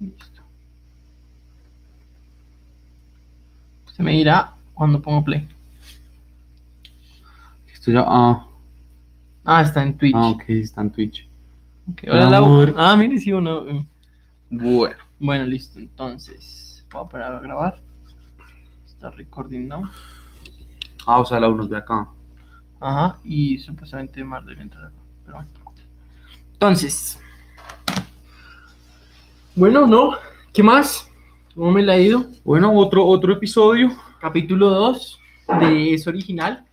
Listo. Se me dirá cuando pongo play. Esto ya. Ah, Ah, está en Twitch. ah, ok, está en Twitch. Ok, hola, Lau. Amor. Ah, mire, sí o no. Bueno. Bueno, listo. Entonces, voy a parar a grabar. Está recording now. Ah, o sea, la uno de acá. Ajá, y supuestamente más de entra acá. Pero bueno. Entonces. Bueno, ¿no? ¿Qué más? ¿Cómo me la ha ido? Bueno, otro, otro episodio. Capítulo 2 de Es Original.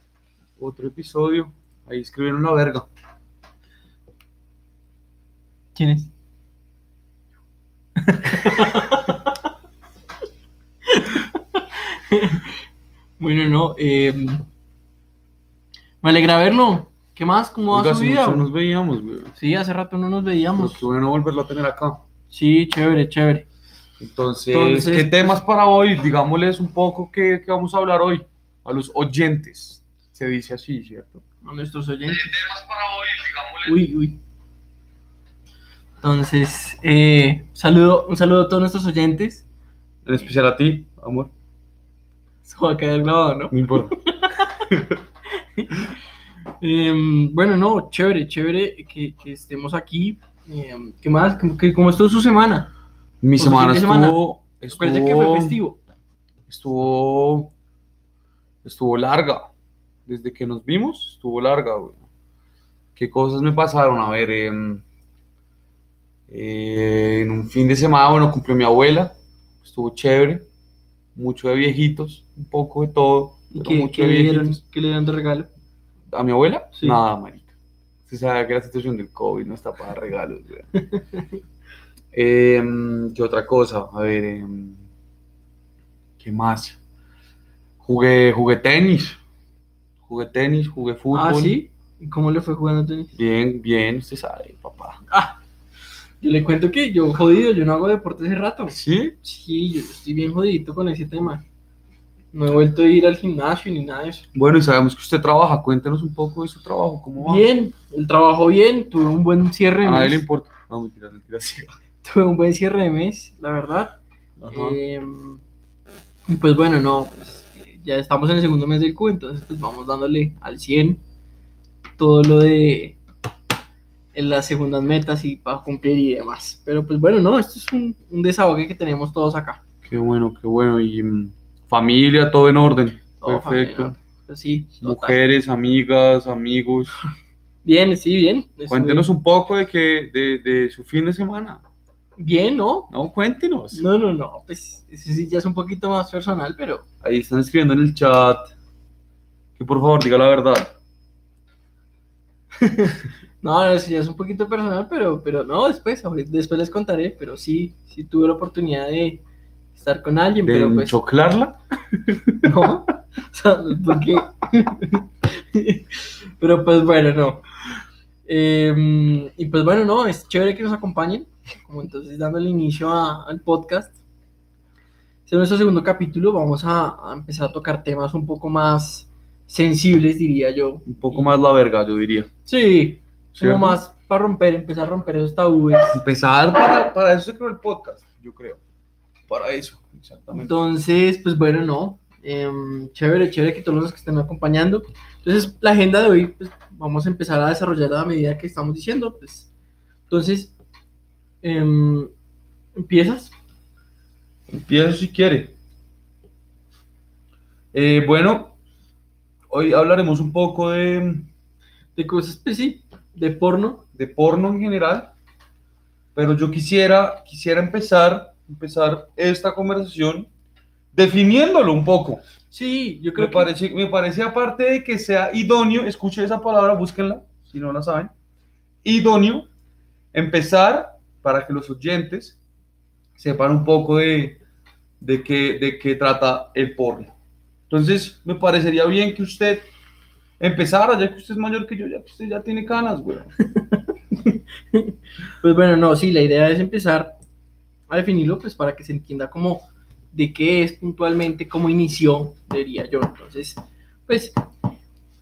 Otro episodio. Ahí escribieron la verga. ¿Quién es? bueno, no. eh, me alegra verlo. ¿Qué más? ¿Cómo va Oiga, su hace vida? mucho nos veíamos, güey. Sí, hace rato no nos Pero veíamos. qué bueno volverlo a tener acá. Sí, chévere, chévere. Entonces, Entonces, ¿qué temas para hoy? Digámosles un poco qué, qué vamos a hablar hoy. A los oyentes. Se dice así, ¿cierto? A nuestros oyentes. temas para hoy? Digámosles. Uy, uy. Entonces, eh, saludo, un saludo a todos nuestros oyentes. En especial a ti, amor. Se va a quedar grabado, ¿no? No importa. Em, bueno, no, chévere, chévere que, que estemos aquí. Em, ¿Qué más? ¿Cómo, cómo estuvo su semana? Mi Por su semana semana. estuvo. Que fue festivo. estuvo estuvo larga desde que nos vimos estuvo larga güey. qué cosas me pasaron a ver em, eh, en un fin de semana bueno cumplió mi abuela estuvo chévere mucho de viejitos un poco de todo ¿Y pero qué, qué le dieron, qué le dieron de regalo? a mi abuela Sí. nada marica se sabe que la situación del covid no está para regalos. Em, qué otra cosa a ver em, qué más Jugué, jugué tenis. Jugué tenis, jugué fútbol. Ah, ¿sí? ¿Y cómo le fue jugando tenis? Bien, bien, usted sabe, papá. Ah, yo le cuento que yo jodido, yo no hago deporte hace rato. ¿Sí? Sí, yo estoy bien jodidito con ese tema. No he vuelto a ir al gimnasio ni nada de eso. Bueno, y sabemos que usted trabaja. Cuéntenos un poco de su trabajo. ¿Cómo va? Bien, el trabajo bien, tuve un buen cierre A de nadie le mes. importa. No, mentira, mentira, sí. Tuve un buen cierre de mes, la verdad. Ajá. Y pues bueno, no, pues, eh, ya estamos en el segundo mes del Q, entonces pues vamos dándole al 100 todo lo de en las segundas metas y para cumplir y demás. Pero pues bueno, no, esto es un, un desahogue que tenemos todos acá. Qué bueno, qué bueno. Y mm, familia, todo en orden. Todo Perfecto. familia, pues sí. Mujeres, amigas, amigos. Bien, sí, bien. Cuéntenos un poco de, que, de, de su fin de semana. Bien, ¿no? No, cuéntenos. No, no, no, pues sí ya es un poquito más personal, pero Ahí están escribiendo en el chat. Que por favor diga la verdad. No, no, eso ya es un poquito personal, pero, pero no, después, después les contaré, pero sí, sí tuve la oportunidad de estar con alguien, ¿De pero pues choclarla? no, o sea, ¿por qué? pero pues bueno, no. Em, y pues bueno, no, es chévere que nos acompañen, como entonces dándole inicio a- al podcast. Este es nuestro segundo capítulo, vamos a, a empezar a tocar temas un poco más sensibles, diría yo. Un poco más la verga, yo diría. Sí, ¿Cierto? como más para romper, empezar a romper esos tabúes. Empezar para, para eso se creó el podcast, yo creo. Para eso, exactamente. Entonces, pues bueno, no. Em, chévere, chévere que todos los que estén acompañando. Entonces, la agenda de hoy, pues vamos a empezar a desarrollar a medida que estamos diciendo. Pues, entonces, em, ¿empiezas? Empieza si quiere. Eh, bueno, hoy hablaremos un poco de, De cosas, pues sí, de porno. de porno en general, pero yo quisiera, quisiera empezar, empezar esta conversación definiéndolo un poco. Sí, yo Me creo que parece, me parece aparte de que sea idóneo, escuchen esa palabra, búsquenla, si no la saben, idóneo, empezar para que los oyentes sepan un poco de, de, qué, de qué trata el porno. Entonces, me parecería bien que usted empezara, ya que usted es mayor que yo, ya que usted ya tiene canas, güey. Pues bueno, no, sí, la idea es empezar a definirlo, pues para que se entienda como de qué es puntualmente, cómo inició, diría yo. Entonces, pues,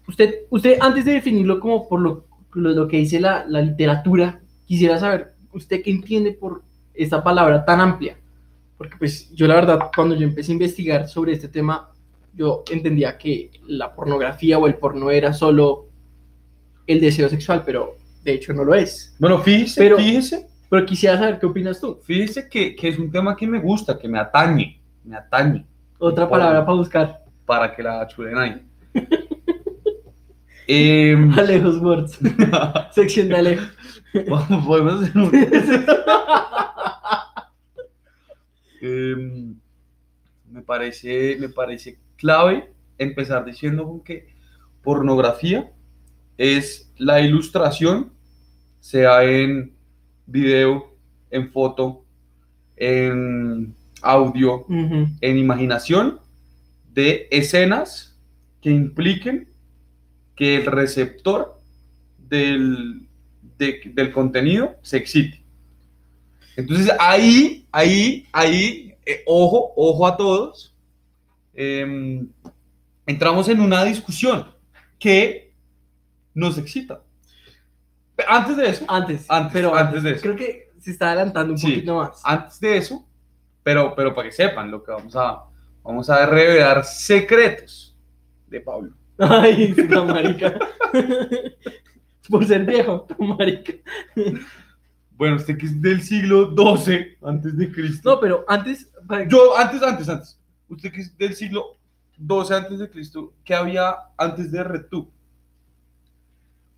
usted, usted antes de definirlo como por lo, lo, lo que dice la, la literatura, quisiera saber, ¿usted qué entiende por esta palabra tan amplia. Porque pues yo la verdad, cuando yo empecé a investigar sobre este tema, yo entendía que la pornografía o el porno era solo el deseo sexual, pero de hecho no lo es. Bueno, fíjese, Pero- fíjese, Pero quisiera saber qué opinas tú. fíjese que, que es un tema que me gusta, que me atañe, me atañe, Otra palabra para buscar. para que la chulen ahí. Em, Alejos Words. Sección de Alejo. Podemos hacer un... Em, me, parece, me parece clave empezar diciendo con que pornografía es la ilustración, sea en video, en foto, en audio, en imaginación, de escenas que impliquen que el receptor del, de- del contenido se excite. Entonces ahí, ahí, ahí, eh, ojo, ojo a todos, em, entramos en una discusión que nos excita. Antes de eso, Antes, Antes, pero antes de eso. Creo que se está adelantando un Sí. poquito más. antes de eso, pero, pero para que sepan lo que vamos a, vamos a revelar secretos de Pablo. Ay, la marica. Por ser viejo, marica. Bueno, usted que es del siglo XII antes de Cristo. No, pero antes, Yo, antes, antes, antes. Usted que es del siglo XII antes de Cristo, ¿qué había antes de Retú?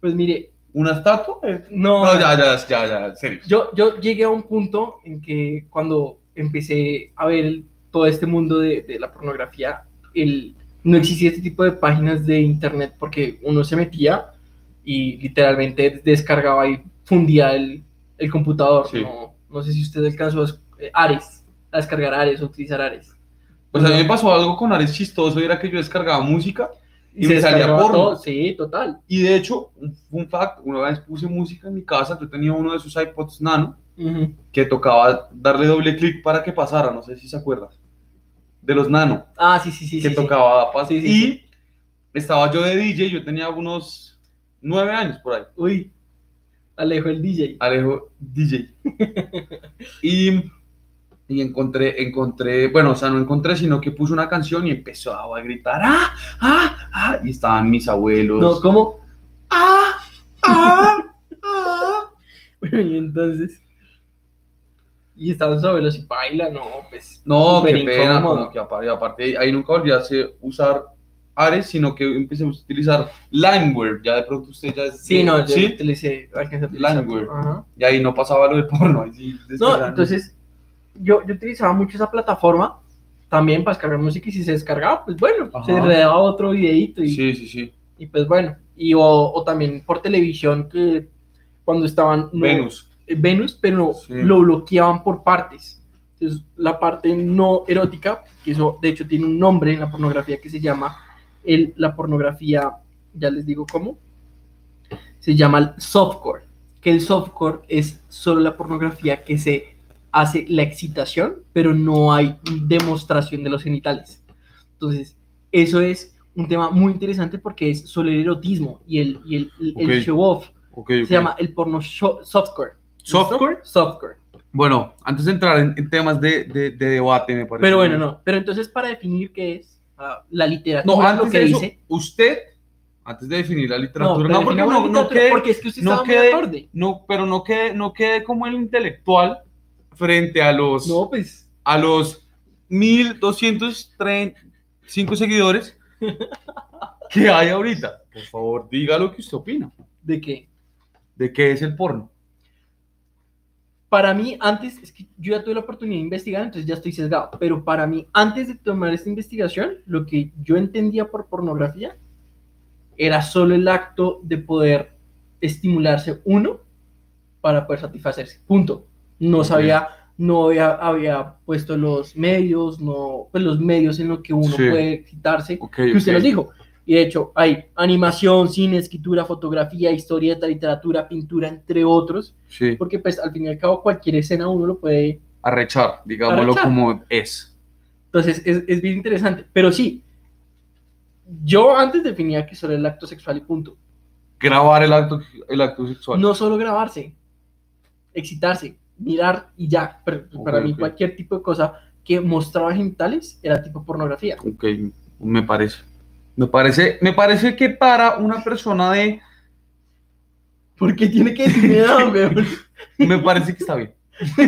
pues mire, ¿Una estatua? Eh, no, No, ya, ya, ya, ya, en serio. Yo, yo llegué a un punto en que cuando empecé a ver todo este mundo de, de la pornografía, el, no existía este tipo de páginas de internet porque uno se metía y literalmente descargaba y fundía el, el computador. Sí. No, no sé si usted alcanzó a, eh, Ares, a descargar Ares o utilizar Ares. Pues a mí me pasó algo con Ares chistoso, era que yo descargaba música y, me se salía porno. todo. Sí, total. Y de hecho, un fact, una vez puse música en mi casa, yo tenía uno de esos iPods nano, que tocaba darle doble clic para que pasara, no sé si se acuerdan, de los nano, Ah, sí, sí, sí. que sí, tocaba Sí, y estaba yo de DJ, yo tenía unos nueve años por ahí, Uy, Alejo el DJ. Alejo DJ. y, y encontré, encontré, bueno, o sea, no encontré, sino que puse una canción y empezó a gritar, ¡ah! ¡ah! ¡ah! Y estaban mis abuelos. No, ¿cómo? ¡ah! ¡ah! ¡ah! Bueno, y entonces. Y estaban sobre los y baila, no, pues. No, qué pena, como que aparte, aparte ahí nunca volví a usar Ares, sino que empecé a utilizar Limeware, ya de pronto usted ya. Sí, no, yo ¿sí? utilicé. Langware. Y ahí no pasaba lo de porno. ahí sí, No, entonces. Yo, yo utilizaba mucho esa plataforma también para descargar música y si se descargaba, pues bueno, Ajá. se le daba otro videito y, Sí, sí, sí. y pues bueno. Y o, o también por televisión que cuando estaban. no- Venus. eh, Venus, pero Sí. lo bloqueaban por partes. Entonces, la parte no erótica, que eso de hecho tiene un nombre en la pornografía que se llama el, la pornografía, ya les digo cómo, se llama el softcore, que el softcore es solo la pornografía que se hace la excitación, pero no hay demostración de los genitales. Entonces, eso es un tema muy interesante porque es solo el erotismo y el, y el, el- el Ok. show off. Ok, Se ok. llama el porno softcore. ¿Softcore? Softcore. Bueno, antes de entrar en, en temas de, de- de debate, me parece. Pero bueno, no. Pero entonces, para definir qué es ah, la literatura, No, lo antes que de eso, dice. usted, antes de definir la No, literatura, pero no, porque no, no literatura, quede, porque es que usted no estaba muy quede- acorde. no, pero no quede, no quede como el intelectual frente a los, No, pues. a los 1235 seguidores que hay ahorita. Por favor, diga lo que usted opina. ¿De qué? ¿De qué es el porno? Para mí, antes, es que yo ya tuve la oportunidad de investigar, entonces ya estoy sesgado. Pero para mí, antes de tomar esta investigación, lo que yo entendía por pornografía era solo el acto de poder estimularse uno para poder satisfacerse. Punto. No sabía, no había, había puesto los medios, no, pues los medios en los que uno Sí. puede excitarse. Ok, que usted nos dijo. Y de hecho, hay animación, cine, escritura, fotografía, historieta, literatura, pintura, entre otros, Sí, porque pues al fin y al cabo cualquier escena uno lo puede... arrechar, digámoslo Arrechar. como es. Entonces es, es bien interesante. Pero sí, yo antes definía que solo era el acto sexual y punto. Grabar el acto, el acto sexual. No solo grabarse, excitarse. Mirar y ya. Pero Ok, para mí cualquier tipo de cosa que mostraba genitales era tipo pornografía. Ok, me parece. Me parece, me parece que para una persona de. Porque tiene que decirme. Me parece que está bien.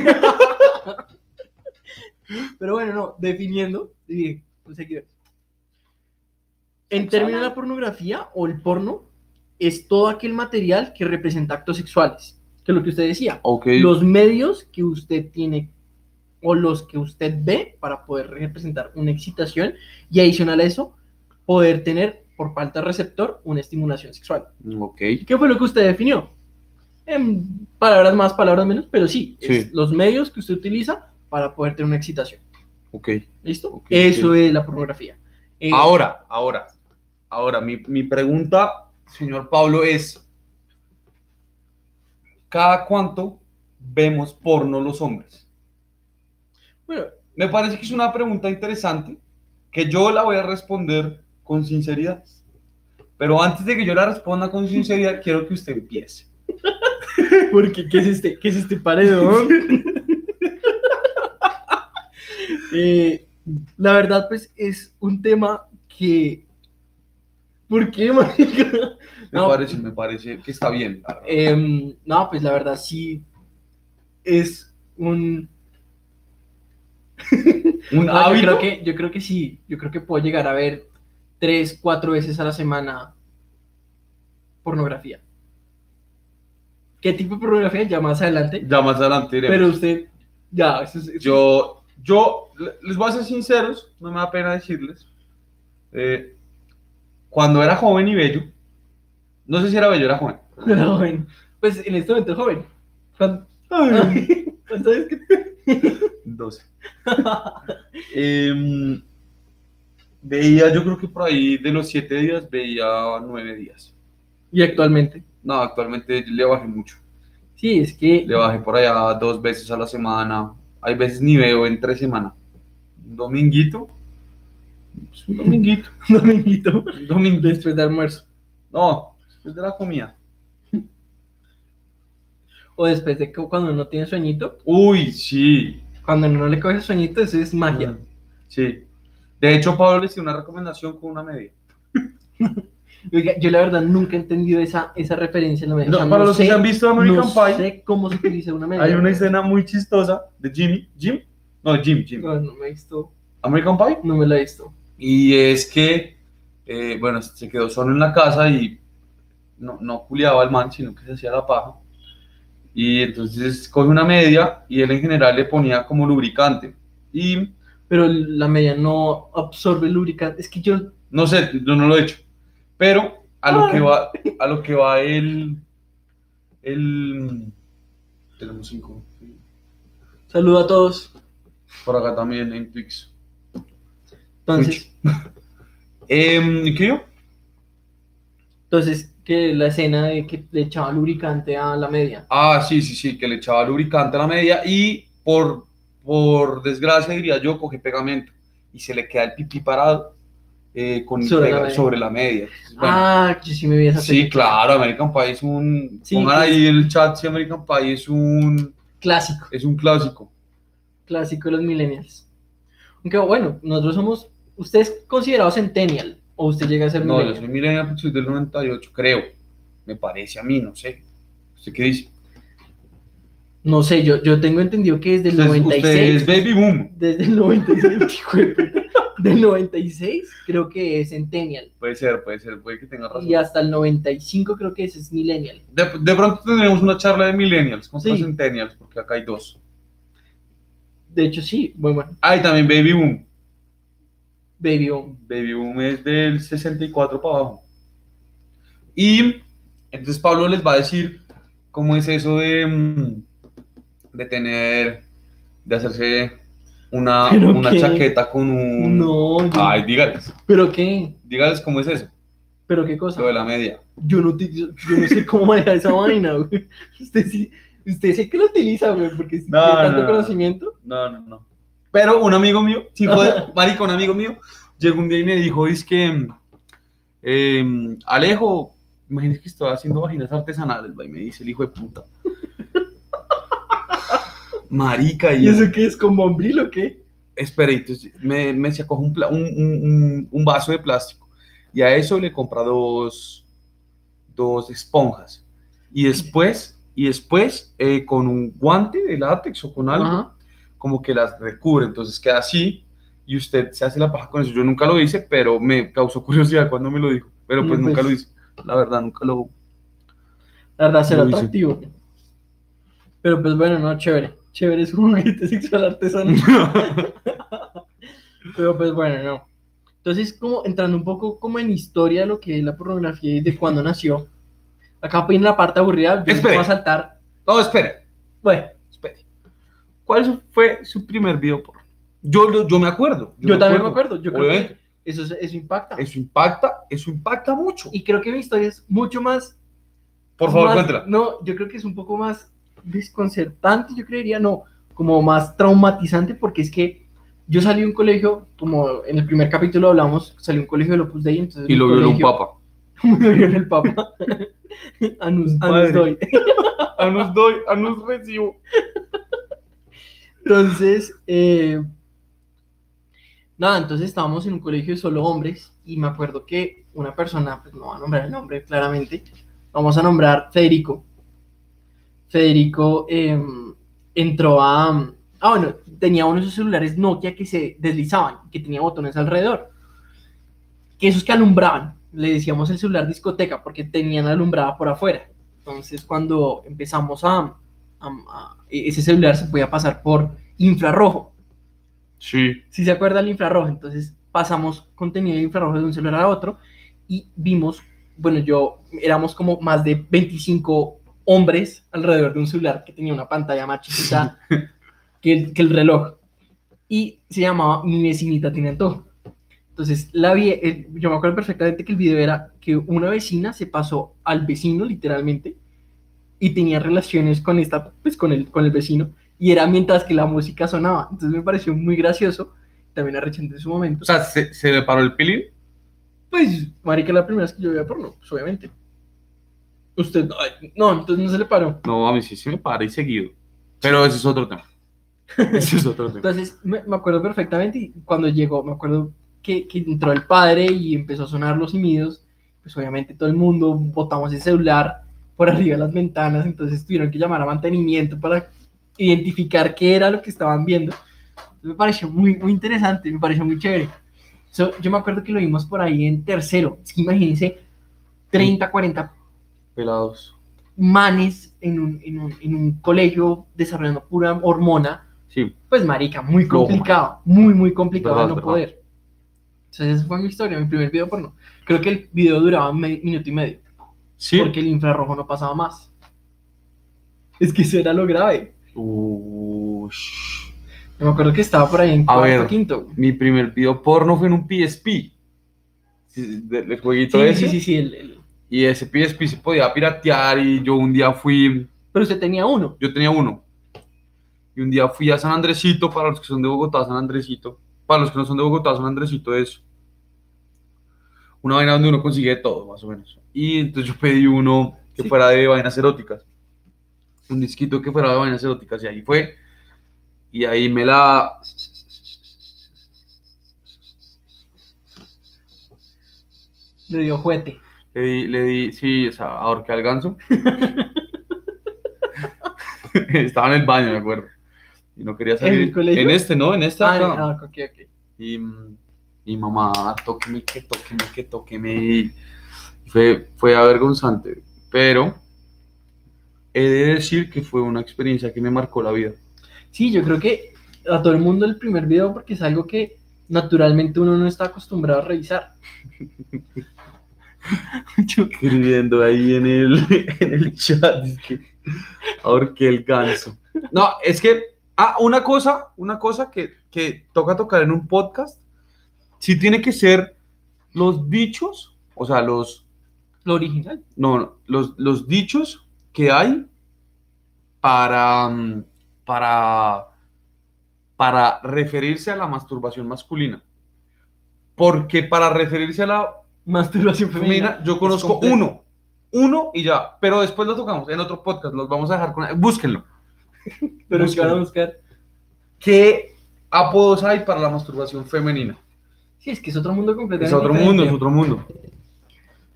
Pero bueno, no, definiendo, dije, pues ver. En términos de la pornografía o el porno, es todo aquel material que representa actos sexuales, que es lo que usted decía. Los medios que usted tiene o los que usted ve para poder representar una excitación y adicional a eso, poder tener por falta de receptor una estimulación sexual. Ok. ¿Qué fue lo que usted definió? En palabras más, palabras menos, pero sí, es Sí. los medios que usted utiliza para poder tener una excitación. Ok. ¿Listo? Eso es la pornografía. Eh, Ahora, ahora, ahora, mi, mi pregunta, señor Pablo, es: ¿cada cuánto vemos porno los hombres? Bueno, Me parece que es una pregunta interesante que yo la voy a responder con sinceridad. Pero antes de que yo la responda con sinceridad, quiero que usted empiece. porque ¿qué es este, qué es este paredón? Eh, la verdad, pues, es un tema que... ¿Por qué, marica? Me No, parece, me parece que está bien. Em, no, pues la verdad sí es un... Un No, yo, creo que, yo creo que sí, yo creo que puedo llegar a ver tres, cuatro veces a la semana pornografía. ¿Qué tipo de pornografía? Ya más adelante. Ya más adelante iremos. Pero usted, ya, eso es- eso Yo, yo, le- les voy a ser sinceros, no me da pena decirles. eh, cuando era joven y bello, no sé si era bello, era joven. pero joven. Pues en este momento es joven. ¿Cuán- ¿Cuánto es que- 12. Em, veía, yo creo que por ahí de los 7 días veía 9 días. Y actualmente. No, actualmente le bajé mucho. Sí, es que Le bajé por allá dos veces a la semana. Hay veces ni veo en tres semanas. Un dominguito. Pues, Un dominguito. un dominguito Un dominguito. después de almuerzo. No, después de la comida. O después de que cuando uno tiene sueñito, Uy, sí. cuando uno le coge sueñito, eso es magia. Sí. De hecho, Pablo le hice una recomendación con una media. Oiga, yo la verdad nunca he entendido esa, esa referencia en la media. No, O sea, para no los que sé- han visto American no Pie, sé cómo se utiliza una media. hay una escena muy chistosa de Jimmy. ¿Jim? No, Jim, Jim. No, no me he visto, American Pie. no me la he visto. Y es que, eh, bueno, se quedó solo en la casa y no, no culiaba al man, sino que se hacía la paja. Y entonces coge una media y él en general le ponía como lubricante. Y Pero la media no absorbe lubricante. Es que yo, no sé, yo no lo he hecho. Pero a lo que va, a lo que va el, el, tenemos cinco. saludo a todos. Por acá también en Twix. Entonces, Em, ¿Qué entonces que la escena de que le echaba lubricante a la media. Ah, sí, sí, sí, que le echaba lubricante a la media y por, por desgracia, diría yo, coge pegamento y se le queda el pipí parado eh, con Sobre pega- la media. sobre la media. Bueno, ah, yo sí me vi esa sí, película. claro, American Pie es un... Sí, pongan pues. ahí el chat si American Pie es un, Clásico, es un clásico. clásico de los millennials. Aunque bueno, nosotros somos, usted es considerado centennial o usted llega a ser No, yo millennial. soy millennial porque soy del 98, creo. Me parece a mí, no sé. ¿Usted qué dice? No sé, yo, yo tengo entendido que desde el Usted, 96. usted es baby boom. Desde el 96, hijo de puta. Del 96 creo que es Centennial. Puede ser, puede ser, puede que tenga razón. Y hasta el 95 creo que ese es Millennial. De, de pronto tendremos una charla de millennials contra Sí. centennials, porque acá hay dos. De hecho, sí, bueno. Ah, y también baby boom. Baby Boom. Baby Boom es del 64 para abajo. Y entonces Pablo les va a decir cómo es eso de, mm, de tener, de hacerse una, ¿Pero una qué? chaqueta con un... No, yo- Ay, dígales, ¿pero qué? dígales cómo es eso, ¿Pero qué cosa? lo de la media. Yo no, utilizo- yo no sé cómo manejar esa vaina, güey. Usted sí, usted sí que lo utiliza, güey, porque si No, tiene tanto no, no. conocimiento. No, no, no. Pero un amigo mío, sí, fue, marico, un amigo mío, llegó un día y me dijo, es que, em, Alejo, imagínese que estoy haciendo vaginas artesanales, y me dice el hijo de puta. Marica, y, ¿Y eso qué es? ¿Con bombril o qué? espera, entonces me, me pla- un, un- un- un vaso de plástico y a eso le compra dos, dos esponjas. Y después, y después eh, con un guante de látex o con algo, Ajá. Como que las recubre, entonces queda así y usted se hace la paja con eso. Yo nunca lo hice, pero me causó curiosidad cuando me lo dijo, pero pues nunca pues. lo hice. La verdad, nunca lo... La verdad, será Lo hice. atractivo. Pero pues bueno, no, chévere. Chévere es un juguete sexual artesanal. Pero pues bueno, no. Entonces, como entrando un poco como en historia de lo que es la pornografía y de cuándo nació. Acá viene la parte aburrida, yo voy a saltar. no, espere, Bueno. ¿Cuál fue su primer video porno? Yo, lo- yo me acuerdo. yo, también me acuerdo. Yo creo Obviamente. que eso, es- eso impacta. Eso impacta, eso impacta mucho. Y creo que mi historia es mucho más. Por favor, más- cuéntela. No, yo creo que es un poco más desconcertante, yo creería, no, como más traumatizante, porque es que yo salí de un colegio, como en el primer capítulo hablamos, salí de un colegio del Opus Dei, entonces Y lo violó un papa. Me violó el papa. anus, anus doy. Anus doy, anus recibo. Entonces, eh, nada, entonces estábamos en un colegio de solo hombres y me acuerdo que una persona, pues no va a nombrar el nombre claramente, vamos a nombrar Federico. Federico eh, entró a... Ah, bueno, tenía uno de esos celulares Nokia que se deslizaban, que tenía botones alrededor. Que esos que alumbraban, le decíamos el celular discoteca porque tenían alumbrada por afuera. Entonces, cuando empezamos a- ese celular se podía pasar por infrarrojo. Sí. Si se acuerda el infrarrojo, entonces pasamos contenido de infrarrojo de un celular a otro y vimos, bueno, yo éramos como más de 25 hombres alrededor de un celular que tenía una pantalla más chiquita que el, que el reloj y se llamaba Mi vecinita tiene antojo. Entonces, la vi, eh, yo me acuerdo perfectamente que el video era que una vecina se pasó al vecino, literalmente, y tenía relaciones con esta, pues con el, con el vecino, y era mientras que la música sonaba. Entonces me pareció muy gracioso, también arrechante en su momento. O sea, ¿se, se le paró el pilín? pues, marica, la primera vez que yo veía porno, pues obviamente. Usted, ay, no, entonces no se le paró. No, a mí sí se me para y seguido. Pero ese es otro tema. Ese es otro tema. Entonces, me, me acuerdo perfectamente y cuando llegó, me acuerdo que, que entró el padre y empezó a sonar los simidos, pues obviamente todo el mundo botamos el celular por arriba de las ventanas, entonces tuvieron que llamar a mantenimiento para identificar qué era lo que estaban viendo. Entonces, me pareció muy, muy interesante, me pareció muy chévere. So, yo me acuerdo que lo vimos por ahí en tercero, es que imagínense 30, 40 Pelados. manes en un, en un, en un colegio desarrollando pura hormona Sí. pues marica, muy complicado, muy, muy complicado Verdad, de no verdad. poder. Entonces esa fue mi historia, mi primer video porno. Creo que el video duraba un minuto y medio, Sí. porque el infrarrojo no pasaba más. Es que eso era lo grave. Ush. Me acuerdo que estaba por ahí en A cuarto, ver. quinto. Mi primer video porno fue en un PSP. Del jueguito Sí, ese. sí, sí, sí. el- el- Y ese PSP se podía piratear y yo un día fui, Pero usted tenía uno. yo tenía uno. Y un día fui a San Andresito, para los que son de Bogotá, San Andresito. Para los que no son de Bogotá, San Andresito es una vaina donde uno consigue todo, más o menos. Y entonces yo pedí uno que Sí. fuera de vainas eróticas. Un disquito que fuera de vainas eróticas. Y ahí fue. Y ahí me la... Le dio juguete. Le di, le di, sí, o sea, ahorqué al ganso. Estaba en el baño, me acuerdo. Y no quería salir. el colegio? En este, ¿no? En este Ah, acá. ah, ok, ok. Y, y mamá, tóqueme, que tóqueme, que tóqueme. Fue, fue avergonzante. Pero he de decir que fue una experiencia que me marcó la vida. Sí, yo creo que a todo el mundo el primer video porque es algo que naturalmente uno no está acostumbrado a revisar. Yo- Escribiendo ahí en el, en el chat. es que ahorqué el ganso. No, es que, ah, una cosa, una cosa que, que toca tocar en un podcast, sí tiene que ser los dichos, o sea, los, lo original. no, los, los dichos que hay para, mm, para, para referirse a la masturbación masculina. Porque para referirse a la Masturbación femenina. yo conozco uno, uno y ya, pero después lo tocamos en otro podcast, los vamos a dejar con, búsquenlo. Pero que Búscalo. van a buscar. ¿Qué apodos hay para la masturbación femenina? Sí, es que es otro mundo Es completamente otro diferente. mundo, es otro mundo.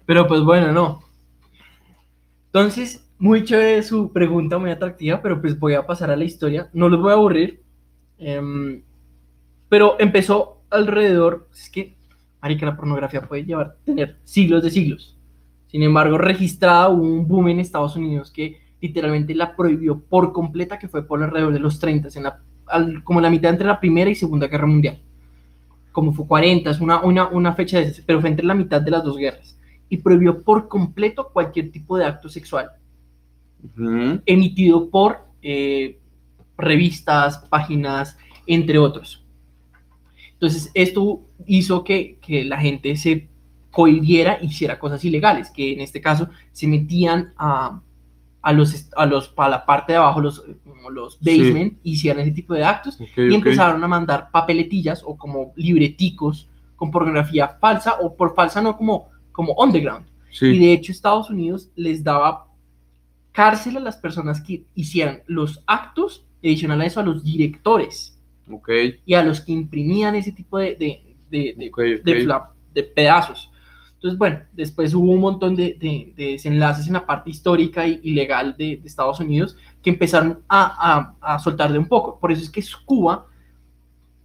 Pero pues bueno, no. Entonces, muy chévere su pregunta, muy atractiva, pero pues voy a pasar a la historia. No los voy a aburrir. Em, pero empezó alrededor, es que, marica, la pornografía puede llevar, tener siglos de siglos. Sin embargo, registrada hubo un boom en Estados Unidos que literalmente la prohibió por completa, que fue por alrededor de los 30, en la, al- como la mitad entre la Primera y Segunda Guerra Mundial. Como fue 40, es una, una, una fecha de pero fue entre la mitad de las dos guerras. Y prohibió por completo cualquier tipo de acto sexual emitido por eh, revistas, páginas, entre otros. Entonces, esto hizo que, que la gente se cohibiera hiciera cosas ilegales, que en este caso se metían a, a los, a los, a la parte de abajo, los, como los Sí. basement, hicieran ese tipo de actos Ok, y ok. empezaron a mandar papeletillas o como libreticos con pornografía falsa o por falsa no como, como underground. Sí. Y de hecho Estados Unidos les daba cárcel a las personas que hicieran los actos, y adicional a eso a los directores Ok, y a los que imprimían ese tipo de, de, de, de- de pedazos. Entonces, bueno, después hubo un montón de, de- de desenlaces en la parte histórica y, y legal de, de Estados Unidos que empezaron a, a, a soltar de un poco. Por eso es que Cuba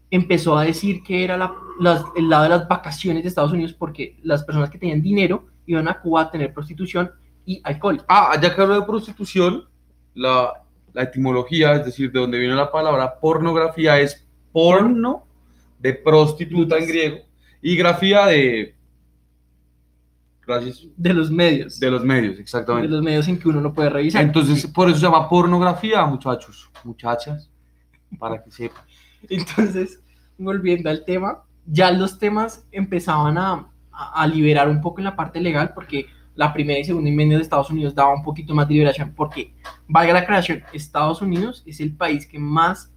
empezó a decir que era la- las- el lado de las vacaciones de Estados Unidos porque las personas que tenían dinero iban a Cuba a tener prostitución y alcohol. Ah, ya que hablo de prostitución, la, la etimología, es decir, de donde viene la palabra pornografía, es porno de prostituta en griego y grafía de. Gracias. De los medios. De los medios, de exactamente. los medios en que uno no puede revisar. Entonces, por eso se llama pornografía, muchachos, muchachas, para que sepan. Entonces, volviendo al tema, ya los temas empezaban a, a- a liberar un poco en la parte legal porque la primera y segunda enmienda de Estados Unidos daba un poquito más de liberación porque, valga la creación, Estados Unidos es el país que más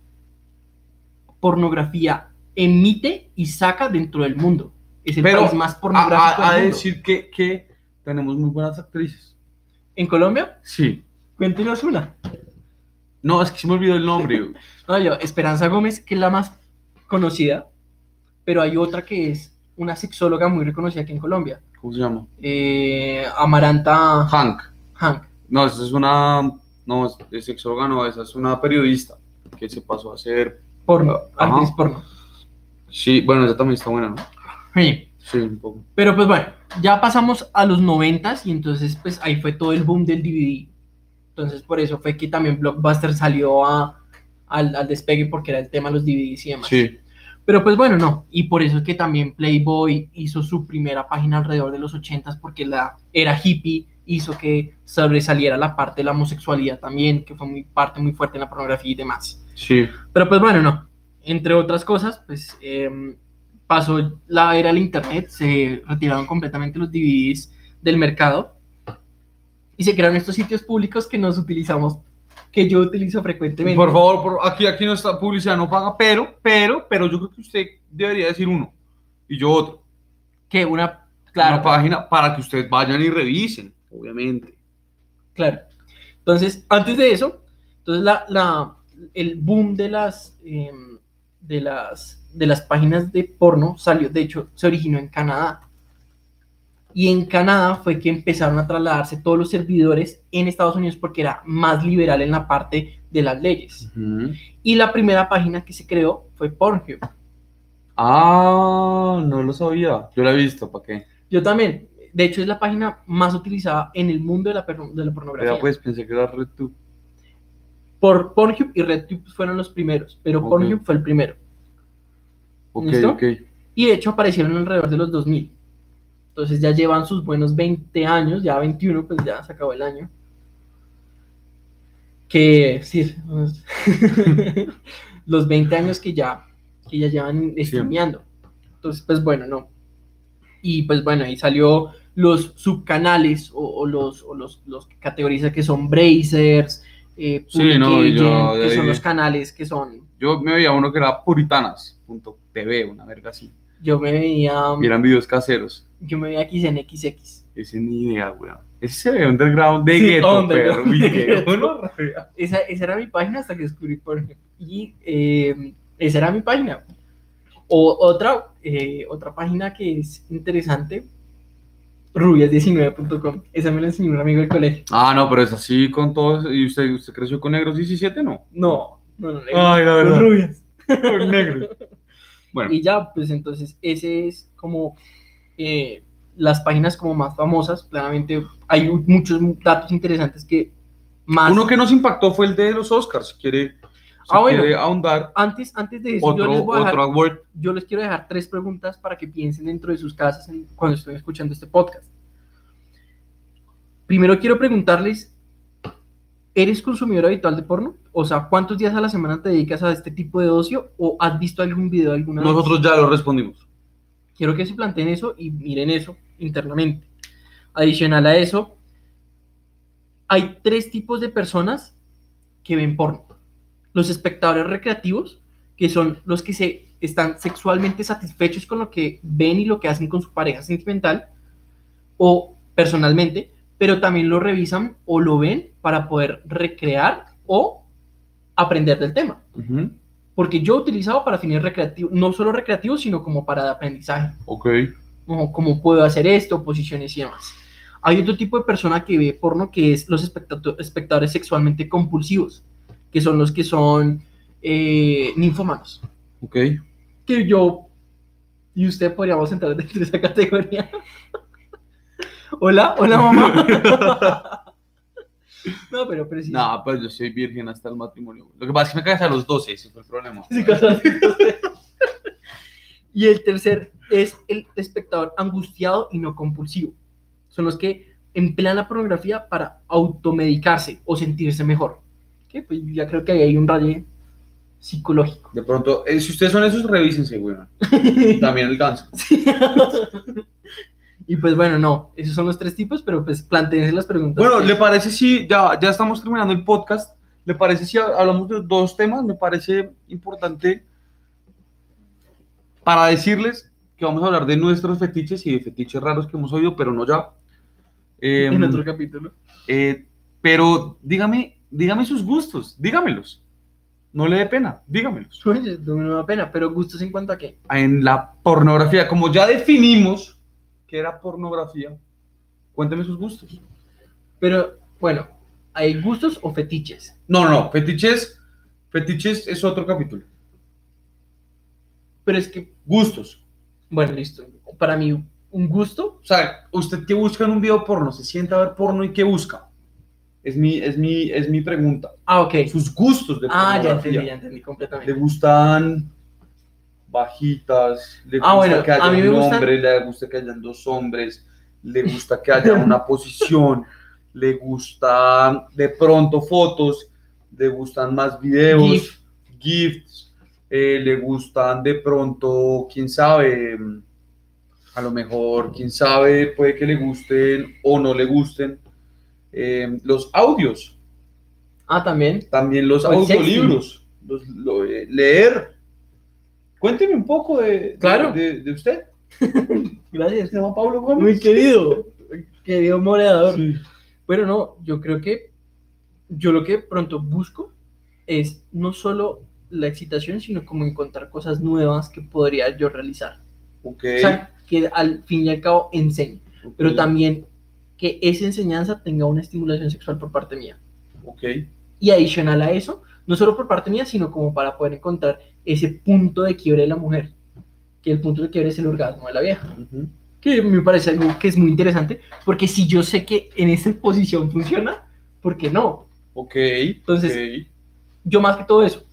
pornografía emite y saca dentro del mundo. Es el Pero país más A, pornográfico a- a del mundo. decir que, que tenemos muy buenas actrices. ¿En Colombia? Sí. Cuéntenos una. No, es que se me olvidó el nombre. No, yo, Esperanza Gómez, que es la más conocida, pero hay otra que es una sexóloga muy reconocida aquí en Colombia. ¿Cómo se llama? Eh, Amaranta Hank. Hank. No, esa es una. No, es, es sexóloga, no, esa es una periodista que se pasó a hacer. Porno, Ajá. actriz porno. Sí, bueno, esa también está buena, ¿no? Sí. Sí, un poco. Pero pues bueno, ya pasamos a los noventas y entonces pues ahí fue todo el boom del DVD. Entonces por eso fue que también Blockbuster salió a, al, al despegue porque era el tema de los DVDs y demás. Sí. Pero pues bueno, no. Y por eso es que también Playboy hizo su primera página alrededor de los 80s porque la era hippie hizo que sobresaliera la parte de la homosexualidad también, que fue muy parte muy fuerte en la pornografía y demás. Sí. Pero pues bueno, no. Entre otras cosas, pues em, pasó la era del internet, se retiraron completamente los DVDs del mercado y se crearon estos sitios públicos que nos utilizamos, que yo utilizo frecuentemente. Por favor, por- aquí, aquí no está publicidad, no paga, pero, pero, pero yo creo que usted debería decir uno y yo otro. Que una, claro, Una página para que ustedes vayan y revisen, obviamente. Claro. Entonces, antes de eso, entonces la, la- el boom de las, em, de, las, de las páginas de porno salió, de hecho, se originó en Canadá. Y en Canadá fue que empezaron a trasladarse todos los servidores en Estados Unidos porque era más liberal en la parte de las leyes. Y la primera página que se creó fue Pornhub. Ah, no lo sabía. Yo la he visto, ¿para qué? Yo también, de hecho, es la página más utilizada en el mundo de la, de la pornografía. Ya pues pensé que era RedTube. Por Pornhub y RedTube fueron los primeros, pero Ok. Pornhub fue el primero. Ok, ¿Listo? ok. Y de hecho aparecieron alrededor de los 2000. Entonces ya llevan sus buenos 20 años, ya 21, pues ya se acabó el año. Que sí, los- los 20 años que ya, que ya llevan streameando. Entonces, pues bueno, no. Y pues bueno, ahí salió los subcanales o, o los, o los, los que categoriza que son Brazers, eh, Sí, no, yo que son los canales que son. Yo me veía uno que era puritanas.tv, una verga así. Yo me veía, Y eran videos caseros. yo me veía XX. Ese ni idea, weón. Ese se ve underground de Sí, gueto, underground perro. Esa, esa era mi página hasta que descubrí Pornhub. Y eh, esa era mi página. O otra, eh, otra página que es interesante, rubias19.com. Esa me la enseñó un amigo del colegio. Ah, no, pero es así con todos. ¿Y usted, usted creció con negros 17? No. No, no, no. Ay, la con verdad. rubias. Con negros. Bueno, Y ya, pues entonces, ese es como eh, las páginas como más famosas. Claramente hay muchos datos interesantes que más... uno que nos impactó fue el de los Oscars. Si quiere, si Ah, bueno. quiere ahondar, Antes, antes de eso, yo otro, les voy a dejar- otro award. yo les quiero dejar tres preguntas para que piensen dentro de sus casas en- cuando estén escuchando este podcast. Primero quiero preguntarles, ¿eres consumidor habitual de porno? O sea, ¿cuántos días a la semana te dedicas a este tipo de ocio? ¿O has visto algún video alguna vez? Nosotros ya lo respondimos. Quiero que se planteen eso y miren eso internamente. Adicional a eso, hay tres tipos de personas que ven porno. Los espectadores recreativos, que son los que se están sexualmente satisfechos con lo que ven y lo que hacen con su pareja sentimental o personalmente, pero también lo revisan o lo ven para poder recrear o aprender del tema. Porque yo he utilizado para fines recreativos, no solo recreativos, sino como para de aprendizaje Ok. como cómo puedo hacer esto, posiciones y demás. Hay otro tipo de persona que ve porno que es los espectadores sexualmente compulsivos, que son los que son eh, ninfomanos. Ok. Que yo y usted podríamos entrar dentro de esa categoría. hola, hola mamá. no, pero pero sí. No, pues yo soy virgen hasta el matrimonio. Lo que pasa es que me casé a los 12, ese fue el problema. Sí, y el tercer es el espectador angustiado y no compulsivo. Son los que emplean la pornografía para automedicarse o sentirse mejor. Que pues ya creo que hay un rayo psicológico. De pronto, eh, si ustedes son esos, revísense, weón. También el ganso. y pues bueno, no, esos son los tres tipos, pero pues planteense las preguntas. Bueno, ¿le parece si ya, ya estamos terminando el podcast? ¿Le parece si hablamos de dos temas? Me parece importante para decirles que vamos a hablar de nuestros fetiches y de fetiches raros que hemos oído, pero no ya. Em, en otro capítulo. eh, pero dígame, dígame sus gustos, dígamelos. No le dé pena, dígamelos. Oye, no me da pena, pero gustos en cuanto a qué. En la pornografía, como ya definimos que era pornografía, cuénteme sus gustos. Pero bueno, ¿hay gustos o fetiches? No, no, fetiches, fetiches es otro capítulo. Pero es que Gustos. Bueno, listo. Para mí, un gusto. O sea, ¿usted qué busca en un video porno? ¿Se sienta a ver porno y qué busca? Es mi, es mi, es mi pregunta. Ah, ok. Sus gustos de Ah, ya entendí, ya entendí ¿Le completamente. gustan bajitas? ¿Le Ah, gusta bueno, que haya a mí me un gustan- hombre? ¿Le gusta que hayan dos hombres? ¿Le gusta que haya una posición? ¿Le gustan de pronto fotos? ¿Le gustan más videos? GIF. GIFs? eh, ¿Le gustan de pronto, quién sabe? A lo mejor, quién sabe, puede que le gusten o no le gusten eh, los audios Ah, también. también los audiolibros, los- lo- eh, leer. Cuénteme un poco de, Claro. de, de usted. Gracias. ¿Se llama Pablo Gómez? Muy querido. Querido moderador. Sí. Bueno, no, yo creo que yo lo que pronto busco es no solo la excitación, sino como encontrar cosas nuevas que podría yo realizar. Ok. O sea, que al fin y al cabo enseñe, pero también que esa enseñanza tenga una estimulación sexual por parte mía. Ok. Y adicional a eso, no solo por parte mía, sino como para poder encontrar ese punto de quiebre de la mujer, que el punto de quiebre es el orgasmo de la vieja, que me parece algo que es muy interesante, porque si yo sé que en esa posición funciona, ¿por qué no? Ok. Entonces, ok, Yo más que todo eso,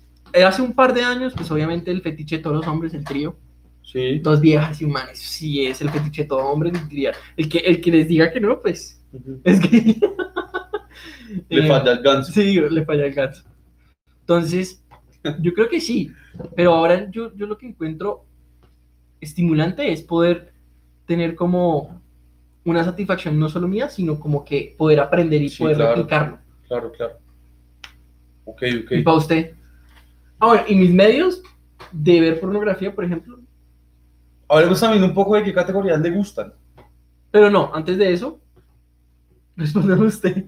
hace un par de años, pues obviamente el fetiche de todos los hombres, el trío, Sí. dos viejas y un man, eso sí es el fetiche de todo hombre, diría. El que, el que les diga que no, pues, es que... Le Eh, falla el ganso. Sí, le falla el gato. Entonces, yo creo que sí, pero ahora yo, yo lo que encuentro estimulante es poder tener como una satisfacción no solo mía, sino como que poder aprender y Sí, poder claro. replicarlo. Claro, claro. Ok, ok. Y para usted. Ah, bueno, y mis medios de ver pornografía, por ejemplo, Hablemos también un poco de qué categorías le gustan. Pero no, antes de eso, responda usted.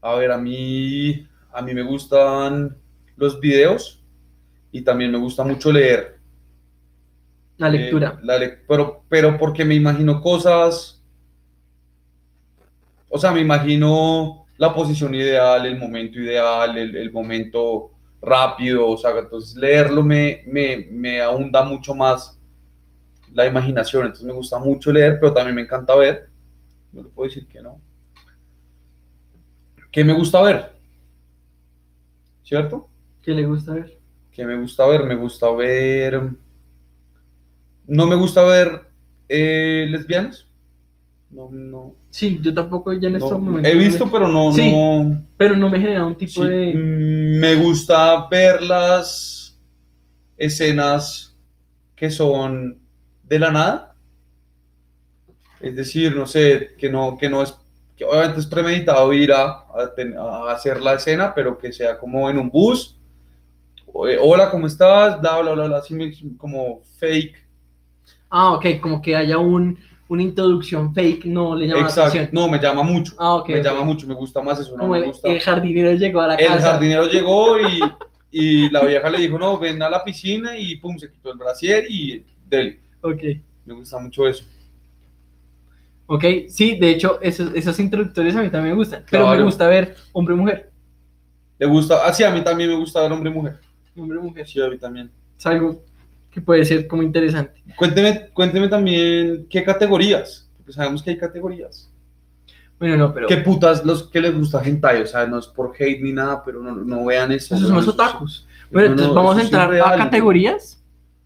A ver, a mí, a mí me gustan los videos y también me gusta mucho leer. La lectura. Eh, la lec- pero, pero porque me imagino cosas, o sea, me imagino la posición ideal, el momento ideal, el, el momento rápido, o sea, entonces leerlo me, me, me ahonda mucho más la imaginación, entonces me gusta mucho leer, pero también me encanta ver, no le puedo decir que no. ¿Qué me gusta ver? ¿Cierto? ¿Qué le gusta ver? ¿Qué me gusta ver? Me gusta ver... No me gusta ver eh, lesbianas. No, no. Sí, yo tampoco ya en no. estos momentos. He visto, pero no, Sí. no. Pero no me genera un tipo Sí, de. mm, Me gusta ver las escenas que son de la nada. Es decir, no sé, que no, que no es, que obviamente es premeditado ir a, a ten- a hacer la escena, pero que sea como en un bus. Eh, Hola, ¿cómo estás? Bla, bla, bla, bla, así como fake. Ah, ok, como que haya un, una introducción fake, no le llama la Exacto. atención. No, me llama mucho. Ah, ok. me llama mucho, me gusta más eso, no Como me el, gusta. el jardinero llegó a la El casa. jardinero llegó y, y la vieja le dijo, no, ven a la piscina y pum, se quitó el brasier y dele. Ok. Me gusta mucho eso. Ok, sí, de hecho, esos, esos introductores a mí también me gustan. Pero me gusta ver hombre-mujer. Le gusta, así a mí también me gusta ver hombre y mujer. Hombre-mujer. Sí, a mí también. Es algo que puede ser como interesante. Cuénteme, cuénteme también qué categorías, porque sabemos que hay categorías. Bueno, no, pero. ¿Qué putas los que les gusta hentai? O sea, no es por hate ni nada, pero no, no vean eso. Esos eso sí- otakus. Bueno, no, entonces vamos a sí entrar a real, categorías.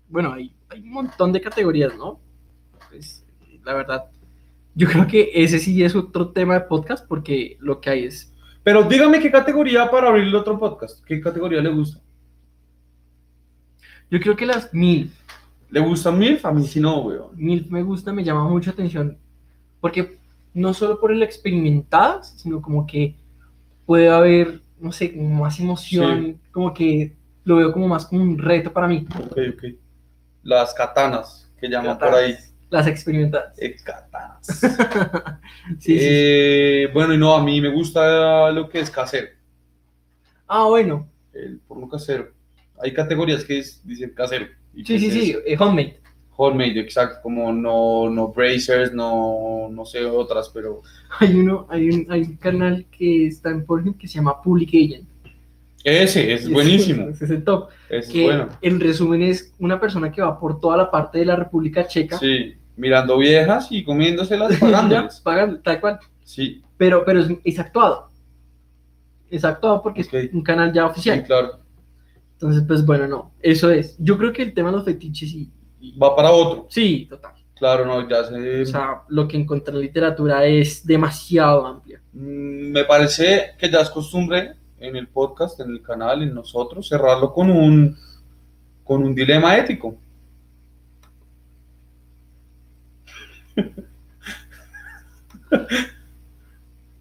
Bueno, hay, hay un montón de categorías, ¿no? Pues, la verdad, yo creo que ese sí es otro tema de podcast porque lo que hay es. Pero dígame qué categoría para abrir el otro podcast. ¿Qué categoría le gusta? Yo creo que las mil, ¿Le gusta MILF? A mí sí no, weón. mil me gusta, me llama mucho atención porque no solo por el experimentadas, sino como que puede haber, no sé, como más emoción, como que lo veo como más como un reto para mí. Ok, ok. Las katanas, que llaman por ahí. Las experimentadas. Eh, katanas. Sí, sí. Eh, bueno, y no, a mí me gusta lo que es casero, Ah, bueno. el porno casero. Hay categorías que es- dicen casero. y Sí, pues sí, sí, es eh, homemade. Homemade, exacto, como no, no bracers, no, no sé otras, pero Hay uno, hay un, hay un canal que está en Pornhub que se llama Public Agent. Ese es buenísimo. Ese es el top. Ese es Que bueno. en resumen es una persona que va por toda la parte de la República Checa. Sí, mirando viejas y comiéndoselas, ya, pagándoles. pagan tal cual. Sí, Pero, pero es, es actuado. Es actuado porque es un canal ya sí, oficial. claro. Entonces, pues bueno, no. Eso es. Yo creo que el tema de los fetiches sí. Va para otro. Sí, total. Claro, no, ya se... O sea, lo que encontré en literatura es demasiado amplio. Mm, Me parece que ya es costumbre en el podcast, en el canal, en nosotros, cerrarlo con un, con un dilema ético.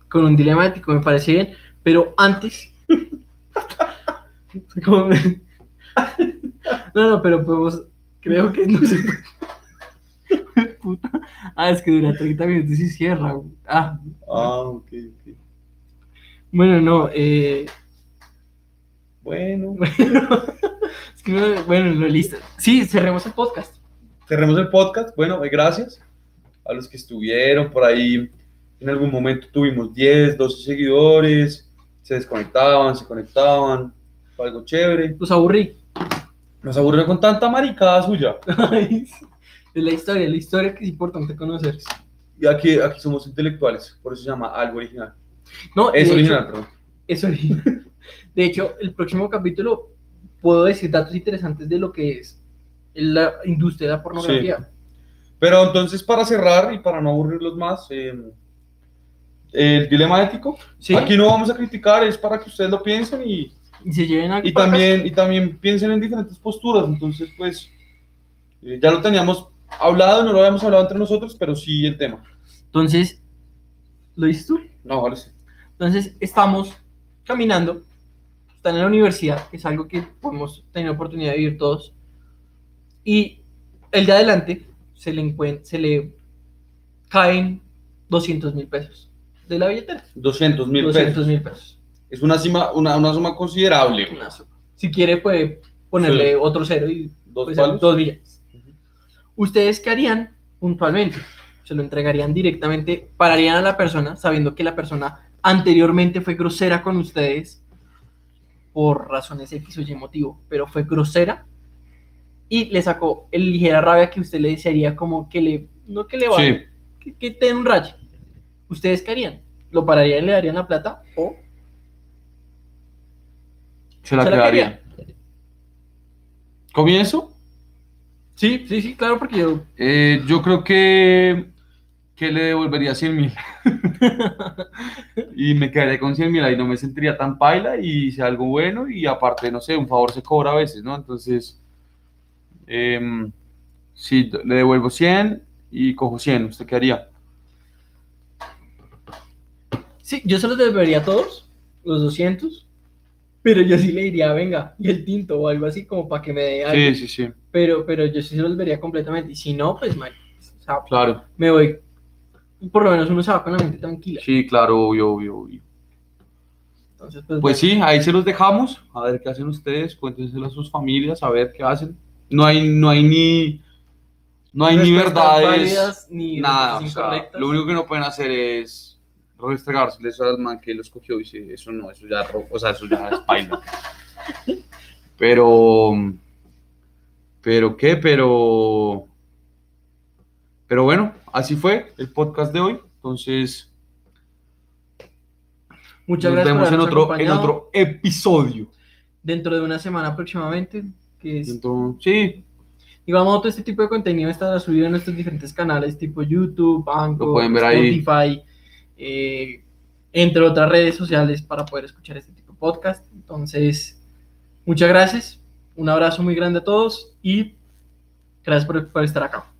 con un dilema ético, me parece bien, pero antes. me- no, no, pero podemos. Creo que no se puede. Puta. Ah, es que dura 30 minutos y cierra. Ah, Ah, ok. Bueno, no. Eh, Bueno, es que no- bueno, no, listo. Sí, cerremos el podcast. cerremos el podcast. Bueno, eh, gracias a los que estuvieron por ahí. En algún momento tuvimos 10, 12 seguidores, se desconectaban, se conectaban, fue algo chévere. Los aburrí. Nos aburrió con tanta maricada suya. Es la historia, la historia que es importante conocer. Y aquí, aquí somos intelectuales, por eso se llama algo original. No, Es original, hecho- perdón. Es original. De hecho, el próximo capítulo puedo decir datos interesantes de lo que es la industria de la pornografía. Pero entonces, para cerrar y para no aburrirlos más, eh, el dilema ético. Sí, Aquí no vamos a criticar, es para que ustedes lo piensen y, y se lleven a y también, y también piensen en diferentes posturas. Entonces, pues, eh, ya lo teníamos hablado, no lo habíamos hablado entre nosotros, pero sí el tema. Entonces, ¿lo dices tú? No, vale. sí. Entonces, estamos caminando, están en la universidad, que es algo que podemos tener oportunidad de vivir todos. Y el de adelante se le, encuent- se le caen 200 mil pesos de la billetera. 200 mil 200 pesos. mil pesos. Es una, suma, una, una suma considerable. güey. Una suma. Si quiere, puede ponerle Sí. otro cero y Dos pues, dos millones. ¿Ustedes qué harían puntualmente? Se lo entregarían directamente, pararían a la persona sabiendo que la persona anteriormente fue grosera con ustedes por razones X o Y motivo, pero fue grosera y le sacó el ligera rabia que usted le desearía como que le, no que le va, Sí. que, que te den un rayo. ¿Ustedes qué harían? ¿Lo pararían y le darían la plata o Se la se la quedaría. ¿Comienzo? Sí, sí, sí, claro, porque yo Eh, yo creo que, que le devolvería 100 mil. y me quedaría con 100 mil, ahí no me sentiría tan paila y hice algo bueno y aparte, no sé, un favor se cobra a veces, ¿no? Entonces, em, sí, le devuelvo 100 y cojo 100, ¿usted qué haría? Sí, yo se los devolvería a todos, los 200, pero yo sí le diría, venga, y el tinto o algo así como para que me dé algo. Sí, sí, sí, Pero, pero yo sí se los vería completamente. Y si no, pues mal. O sea, claro. me voy. Por lo menos uno se va con la mente tranquila. Sí, claro, obvio, obvio, obvio. Entonces, pues, Pues sí, ahí se los dejamos. A ver qué hacen ustedes, cuéntenselo a sus familias, a ver qué hacen. No hay, no hay ni, no hay ni verdades, válidas, ni nada. O sea, lo único que no pueden hacer es restregárselo eso al man que lo escogió y dice, eso no, eso ya, o sea, eso ya es paila. Pero, pero qué, pero, pero bueno, así fue el podcast de hoy. Entonces, Muchas nos gracias vemos por en otro, en otro episodio. Dentro de una semana aproximadamente. Que es, sí, y vamos todo este tipo de contenido está subido en nuestros diferentes canales, tipo YouTube, ahí. Spotify, eh, entre otras redes sociales para poder escuchar este tipo de podcast. Entonces, muchas gracias. Un abrazo muy grande a todos y gracias por, por estar acá.